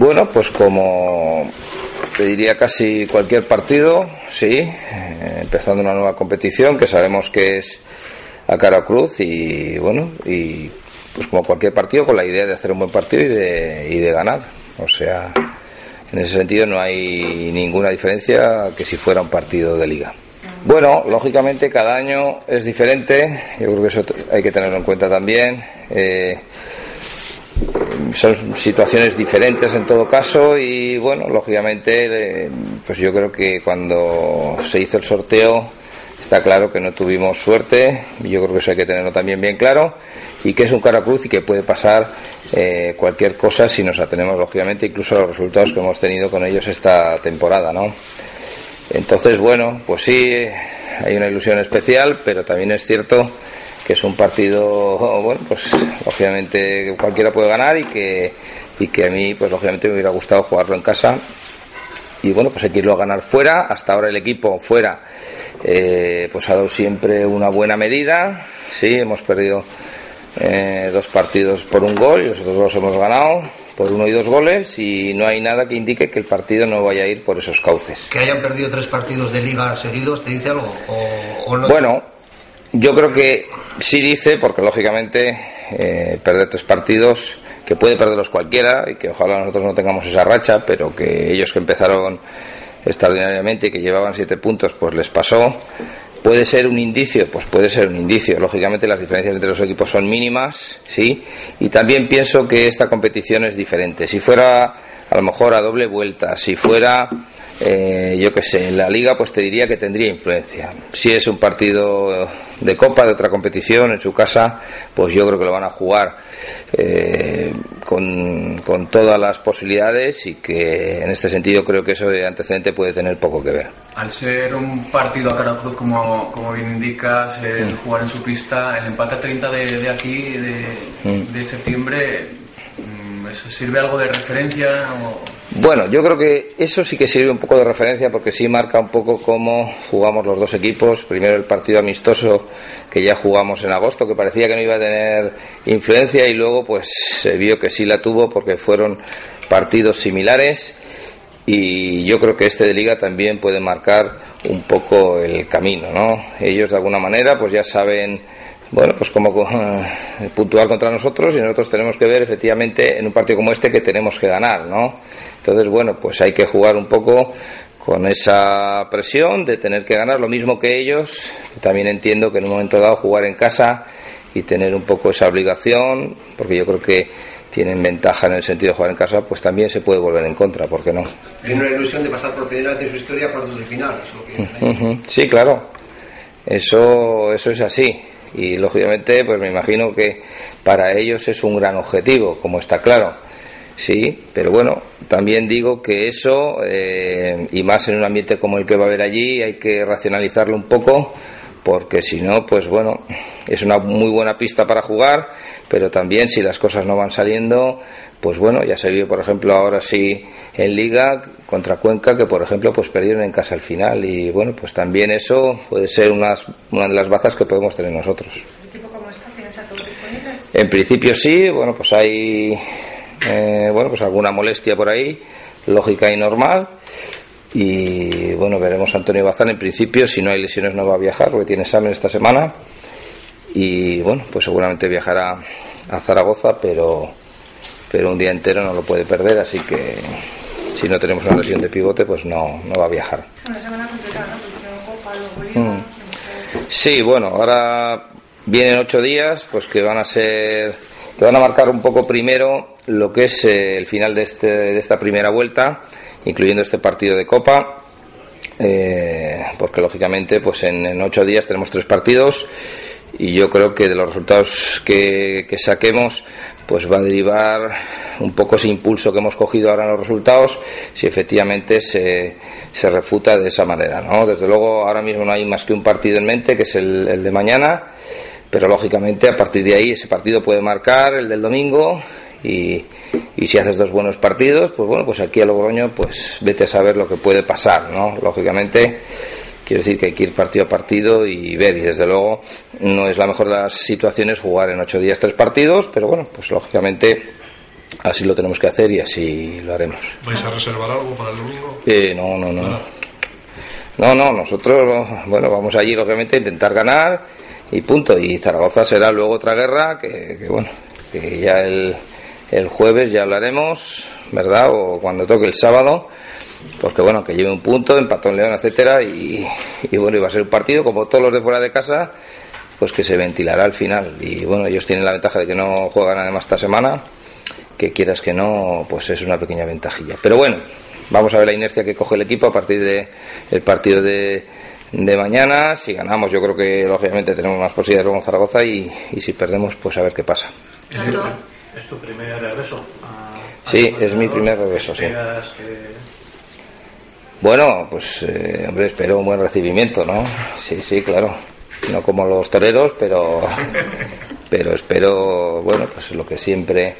Bueno, pues como te diría casi cualquier partido, sí, eh, empezando una nueva competición que sabemos que es a cara cruz y bueno, y pues como cualquier partido con la idea de hacer un buen partido y de, y de ganar. O sea, en ese sentido no hay ninguna diferencia que si fuera un partido de liga. Bueno, lógicamente cada año es diferente, yo creo que eso hay que tenerlo en cuenta también. Eh, son situaciones diferentes en todo caso y bueno, lógicamente, eh, pues yo creo que cuando se hizo el sorteo está claro que no tuvimos suerte, yo creo que eso hay que tenerlo también bien claro y que es un cara cruz y que puede pasar eh, cualquier cosa si nos atenemos lógicamente incluso a los resultados que hemos tenido con ellos esta temporada, ¿no? Entonces, bueno, pues sí, hay una ilusión especial, pero también es cierto que es un partido, bueno, pues lógicamente cualquiera puede ganar y que, y que a mí, pues lógicamente me hubiera gustado jugarlo en casa. Y bueno, pues hay que irlo a ganar fuera. Hasta ahora el equipo fuera, eh, pues ha dado siempre una buena medida. Sí, hemos perdido eh, dos partidos por un gol y nosotros los hemos ganado por uno y dos goles y no hay nada que indique que el partido no vaya a ir por esos cauces. Que hayan perdido tres partidos de liga seguidos, ¿te dice algo? ¿O, no? Bueno, yo creo que sí dice, porque lógicamente eh, perder tres partidos, que puede perderlos cualquiera y que ojalá nosotros no tengamos esa racha, pero que ellos que empezaron extraordinariamente y que llevaban siete puntos, pues les pasó. ¿Puede ser un indicio? Pues puede ser un indicio. Lógicamente las diferencias entre los equipos son mínimas, ¿sí? Y también pienso que esta competición es diferente. Si fuera a lo mejor a doble vuelta, si fuera eh, yo qué sé, la liga pues te diría que tendría influencia. Si es un partido de copa, de otra competición, en su casa, pues yo creo que lo van a jugar eh, con, con, todas las posibilidades y que en este sentido creo que eso de antecedente puede tener poco que ver. Al ser un partido a cara cruz, como, como bien indicas, el mm. jugar en su pista, el empate a 30 de, de aquí, de, mm. de septiembre, ¿Eso sirve algo de referencia? Bueno, yo creo que eso sí que sirve un poco de referencia porque sí marca un poco cómo jugamos los dos equipos. Primero el partido amistoso que ya jugamos en agosto, que parecía que no iba a tener influencia y luego pues se vio que sí la tuvo porque fueron partidos similares y yo creo que este de liga también puede marcar un poco el camino, ¿no? Ellos de alguna manera pues ya saben bueno, pues como eh, puntuar contra nosotros y nosotros tenemos que ver efectivamente en un partido como este que tenemos que ganar, ¿no? Entonces, bueno, pues hay que jugar un poco con esa presión de tener que ganar lo mismo que ellos. También entiendo que en un momento dado jugar en casa y tener un poco esa obligación, porque yo creo que tienen ventaja en el sentido de jugar en casa, pues también se puede volver en contra, ¿por qué no? Hay una ilusión de pasar por primera vez en su historia cuartos de final. Sí, claro. Eso, eso es así y lógicamente pues me imagino que para ellos es un gran objetivo, como está claro. Sí, pero bueno, también digo que eso, eh, y más en un ambiente como el que va a haber allí, hay que racionalizarlo un poco, porque si no, pues bueno, es una muy buena pista para jugar, pero también si las cosas no van saliendo, pues bueno, ya se vio, por ejemplo, ahora sí en Liga contra Cuenca, que por ejemplo, pues perdieron en casa al final, y bueno, pues también eso puede ser una de las bazas que podemos tener nosotros. En principio sí, bueno, pues hay eh, bueno, pues alguna molestia por ahí, lógica y normal. Y bueno, veremos a Antonio Bazán. En principio, si no hay lesiones, no va a viajar porque tiene examen esta semana. Y bueno, pues seguramente viajará a Zaragoza, pero, pero un día entero no lo puede perder. Así que si no tenemos una lesión de pivote, pues no, no va a viajar. Una semana complicada, ¿no? Mm. Sí, bueno, ahora vienen ocho días, pues que van a ser, que van a marcar un poco primero lo que es eh, el final de, este, de esta primera vuelta, incluyendo este partido de Copa, eh, porque lógicamente pues en, ocho días tenemos tres partidos y yo creo que de los resultados que, saquemos pues va a derivar un poco ese impulso que hemos cogido ahora en los resultados si efectivamente se, se refuta de esa manera ¿no? desde luego ahora mismo no hay más que un partido en mente que es el, el de mañana pero lógicamente a partir de ahí ese partido puede marcar el del domingo y, y, si haces dos buenos partidos, pues bueno, pues aquí a Logroño, pues vete a saber lo que puede pasar, ¿no? Lógicamente, quiero decir que hay que ir partido a partido y ver, y desde luego no es la mejor de las situaciones jugar en ocho días tres partidos, pero bueno, pues lógicamente así lo tenemos que hacer y así lo haremos. ¿Vais a reservar algo para el domingo? Eh, no, no, no. No, no, nosotros, bueno, vamos allí lógicamente a intentar ganar y punto. Y Zaragoza será luego otra guerra que, que bueno, que ya el, el jueves ya hablaremos, ¿verdad? O cuando toque el sábado, pues que bueno, que lleve un punto, empató en León, etcétera, y, y bueno, iba a ser un partido como todos los de fuera de casa, pues que se ventilará al final. Y bueno, ellos tienen la ventaja de que no juegan además esta semana, que quieras que no, pues es una pequeña ventajilla. Pero bueno, vamos a ver la inercia que coge el equipo a partir de el partido de, de mañana. Si ganamos, yo creo que lógicamente tenemos más posibilidades con Zaragoza y, y si perdemos, pues a ver qué pasa. ¿Es tu primer regreso? A, sí, es mi primer regreso, sí. Bueno, pues eh, hombre, espero un buen recibimiento, ¿no? Sí, sí, claro. No como los toreros, pero pero espero, bueno, pues lo que siempre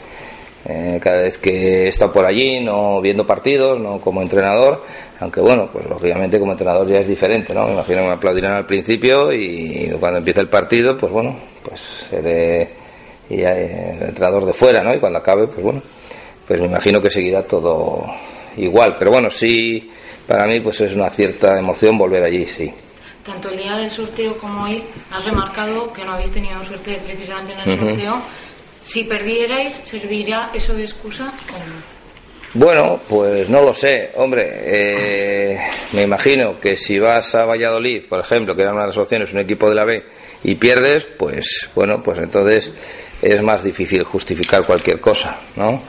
eh, cada vez que he estado por allí, no viendo partidos, no como entrenador, aunque bueno, pues lógicamente como entrenador ya es diferente, ¿no? Me imagino que me aplaudirán al principio y cuando empiece el partido, pues bueno, pues seré ya el entrenador de fuera, ¿no? Y cuando acabe, pues bueno, pues me imagino que seguirá todo igual, pero bueno, sí, para mí pues es una cierta emoción volver allí, sí. Tanto el día del sorteo como hoy has remarcado que no habéis tenido suerte precisamente en el sorteo. Si perdierais, ¿serviría eso de excusa o no? Bueno, pues no lo sé, hombre. eh, me imagino que si vas a Valladolid, por ejemplo, que era una de las opciones, un equipo de la B, y pierdes, pues bueno, pues entonces es más difícil justificar cualquier cosa, ¿no?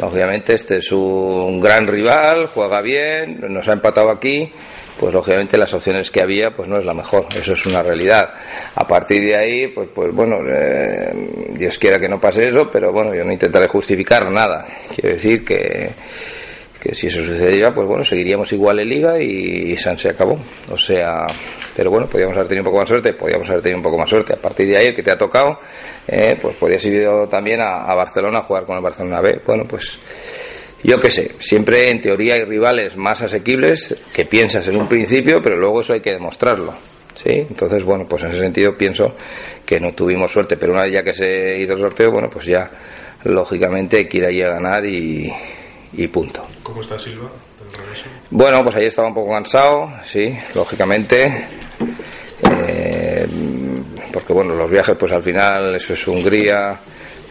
Lógicamente este es un gran rival, juega bien, nos ha empatado aquí, pues lógicamente las opciones que había pues no es la mejor, eso es una realidad. A partir de ahí, pues, pues bueno, eh, Dios quiera que no pase eso, pero bueno, yo no intentaré justificar nada. Quiero decir que, que si eso sucediera, pues bueno, seguiríamos igual en liga y San se acabó. O sea, pero bueno, podríamos haber tenido un poco más suerte, podríamos haber tenido un poco más suerte. A partir de ahí, el que te ha tocado, eh, pues podrías ir también a, Barcelona a jugar con el Barcelona B. Bueno, pues yo qué sé, siempre en teoría hay rivales más asequibles que piensas en un principio, pero luego eso hay que demostrarlo. ¿Sí? Entonces, bueno, pues en ese sentido pienso que no tuvimos suerte, pero una vez ya que se hizo el sorteo, bueno, pues ya lógicamente hay que ir allí a ganar y, y punto. ¿Cómo está Silva? Bueno, pues ahí estaba un poco cansado, sí, lógicamente. Eh, porque bueno, los viajes, pues al final, eso es Hungría,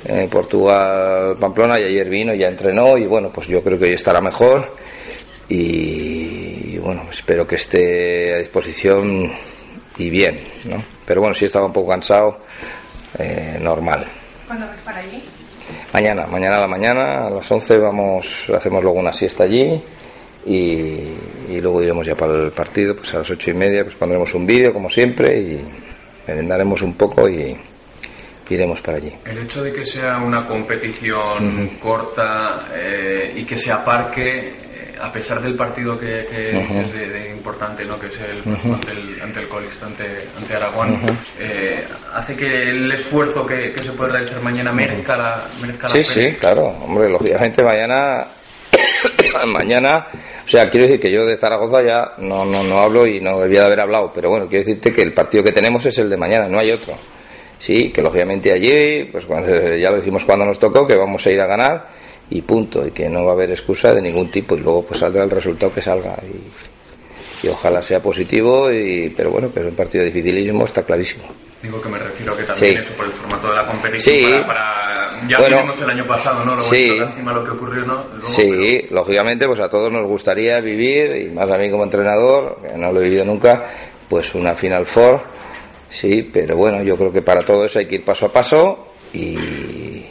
eh, Portugal, Pamplona, y ayer vino, ya entrenó, y bueno, pues yo creo que hoy estará mejor. Y bueno, espero que esté a disposición y bien, ¿no? Pero bueno, sí estaba un poco cansado, eh, normal. ¿Cuándo vas para allí? Mañana, mañana a la mañana, a las 11 vamos, hacemos luego una siesta allí y, luego iremos ya para el partido, pues a las ocho y media pues pondremos un vídeo como siempre y merendaremos un poco y iremos para allí. El hecho de que sea una competición corta eh, y que se aparque, eh, a pesar del partido que, que Ujú. dices de, de importante, ¿no? que es el próximo ante el, ante el Colista, ante, ante Aragón, eh, hace que el esfuerzo que, que se puede realizar mañana merezca la, merezca la Sí, sí, claro, hombre, lógicamente mañana, mañana, o sea, quiero decir que yo de Zaragoza ya no, no, no hablo y no debía de haber hablado, pero bueno, quiero decirte que el partido que tenemos es el de mañana, no hay otro. Sí, que lógicamente allí, pues cuando, ya lo dijimos cuando nos tocó, que vamos a ir a ganar y punto, y que no va a haber excusa de ningún tipo, y luego pues saldrá el resultado que salga. Y, y ojalá sea positivo, y, pero bueno, que es un partido dificilísimo, está clarísimo. Digo que me refiero que también Sí. eso por el formato de la competición Sí. para, para- ya Bueno. vimos el año pasado, ¿no? Lo Sí. lástima lo que ocurrió, ¿no? Luego, Sí, lógicamente, pues a todos nos gustaría vivir, y más a mí como entrenador, que no lo he vivido nunca, pues una Final Four, sí, pero bueno, yo creo que para todo eso hay que ir paso a paso y,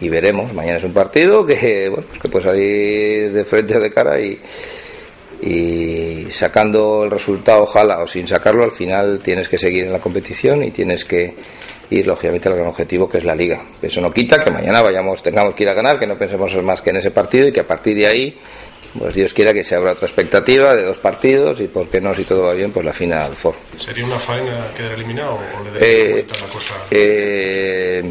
y veremos. Mañana es un partido que, bueno, pues que puede salir de frente o de cara y, y sacando el resultado, ojalá, o sin sacarlo, al final tienes que seguir en la competición y tienes que ir, lógicamente, al gran objetivo que es la liga. Eso no quita que mañana vayamos, tengamos que ir a ganar, que no pensemos más que en ese partido y que a partir de ahí, pues Dios quiera que se abra otra expectativa de dos partidos y, por qué no, si todo va bien, pues la final four. ¿Sería una faena quedar eliminado o le Eh, la cosa? Eh,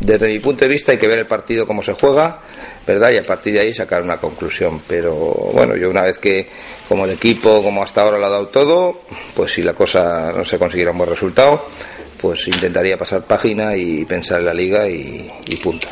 desde mi punto de vista hay que ver el partido cómo se juega, ¿verdad? Y a partir de ahí sacar una conclusión. Pero bueno, yo una vez que, como el equipo, como hasta ahora lo ha dado todo, pues si la cosa no se consiguiera un buen resultado, pues intentaría pasar página y pensar en la liga y, y punto.